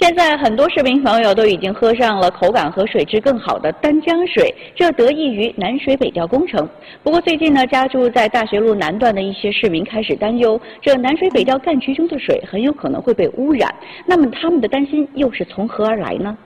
现在很多市民朋友都已经喝上了口感和水质更好的丹江水，这得益于南水北调工程。不过最近呢，家住在大学路南段的一些市民开始担忧，这南水北调干渠中的水很有可能会被污染。那么他们的担心又是从何而来呢？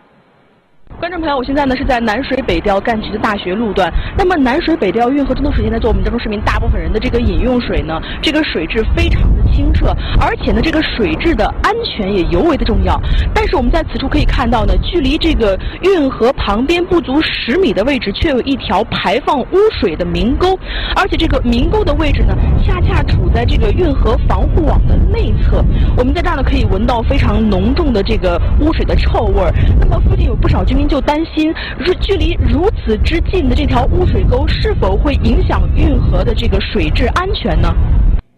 观众朋友，我现在呢是在南水北调干渠的大学路段。那么南水北调运河中的水现在做我们郑州市民大部分人的这个饮用水呢，这个水质非常的清澈，而且呢这个水质的安全也尤为的重要。但是我们在此处可以看到呢，距离这个运河旁边不足十米的位置，却有一条排放污水的明沟，而且这个明沟的位置呢，恰恰处在这个运河防护网的内侧。我们在这儿呢可以闻到非常浓重的这个污水的臭味儿。那么附近有不少居民。就担心，距离如此之近的这条污水沟是否会影响运河的这个水质安全呢？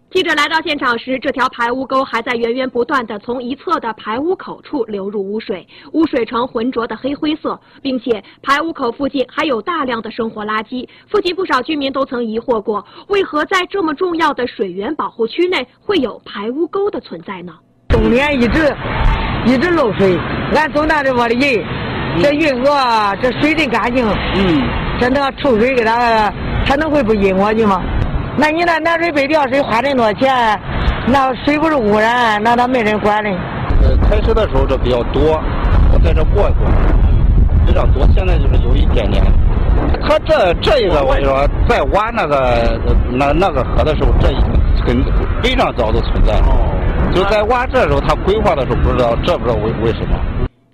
记者来到现场时，这条排污沟还在源源不断地从一侧的排污口处流入污水，污水呈浑浊的黑灰色，并且排污口附近还有大量的生活垃圾。附近不少居民都曾疑惑过，为何在这么重要的水源保护区内会有排污沟的存在呢？冬天一直一直漏水，俺总大的我的人。这运河这水真干净，嗯，这那臭水给他，他能会不引过去吗？那你那南水北调水花这么多钱，那水不是污染，那它没人管嘞。呃，开始的时候这比较多，我在这过一过，非常多。现在就是有一点点。他这这一个我跟你说，在挖那个那那个河的时候，这很非常早就存在哦。就在挖这时候，他规划的时候不知道，这不知道为为什么。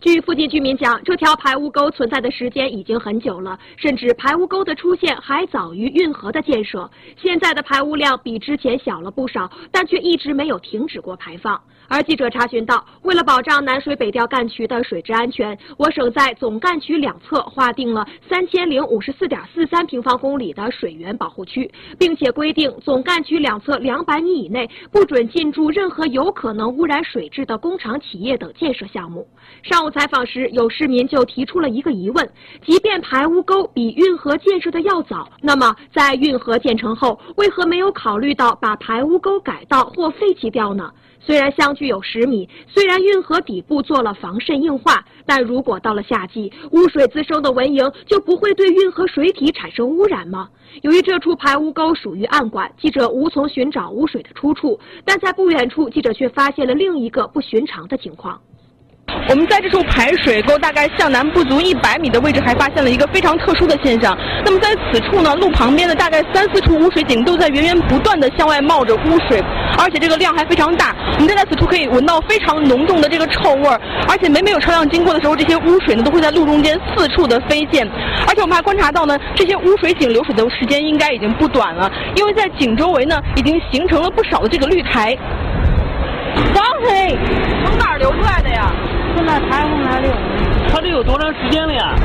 据附近居民讲，这条排污沟存在的时间已经很久了，甚至排污沟的出现还早于运河的建设。现在的排污量比之前小了不少，但却一直没有停止过排放。而记者查询到，为了保障南水北调干渠的水质安全，我省在总干渠两侧划定了三千零五十四点四三平方公里的水源保护区，并且规定总干渠两侧两百米以内不准进驻任何有可能污染水质的工厂、企业等建设项目。上午采访时，有市民就提出了一个疑问：即便排污沟比运河建设的要早，那么在运河建成后，为何没有考虑到把排污沟改道或废弃掉呢？虽然相距有十米，虽然运河底部做了防渗硬化，但如果到了夏季，污水滋生的蚊蝇就不会对运河水体产生污染吗？由于这处排污沟属于暗管，记者无从寻找污水的出处，但在不远处，记者却发现了另一个不寻常的情况。我们在这处排水沟大概向南不足一百米的位置，还发现了一个非常特殊的现象。那么在此处呢，路旁边的大概三四处污水井都在源源不断的向外冒着污水，而且这个量还非常大。我们站在此处可以闻到非常浓重的这个臭味儿，而且每每有车辆经过的时候，这些污水呢都会在路中间四处的飞溅。而且我们还观察到呢，这些污水井流水的时间应该已经不短了，因为在井周围呢已经形成了不少的这个绿苔。脏黑，从哪儿流出来的呀？从那台风那流。它这有多长时间了呀？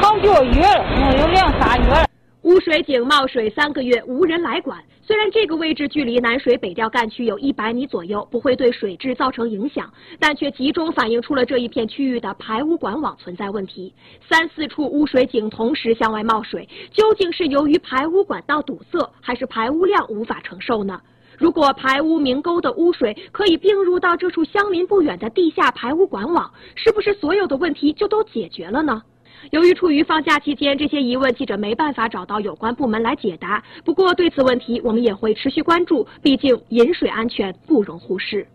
好几个月了，有两三月了。污水井冒水三个月，无人来管。虽然这个位置距离南水北调干区有一百米左右，不会对水质造成影响，但却集中反映出了这一片区域的排污管网存在问题。三四处污水井同时向外冒水，究竟是由于排污管道堵塞，还是排污量无法承受呢？如果排污明沟的污水可以并入到这处相邻不远的地下排污管网，是不是所有的问题就都解决了呢？由于处于放假期间，这些疑问记者没办法找到有关部门来解答。不过对此问题，我们也会持续关注，毕竟饮水安全不容忽视。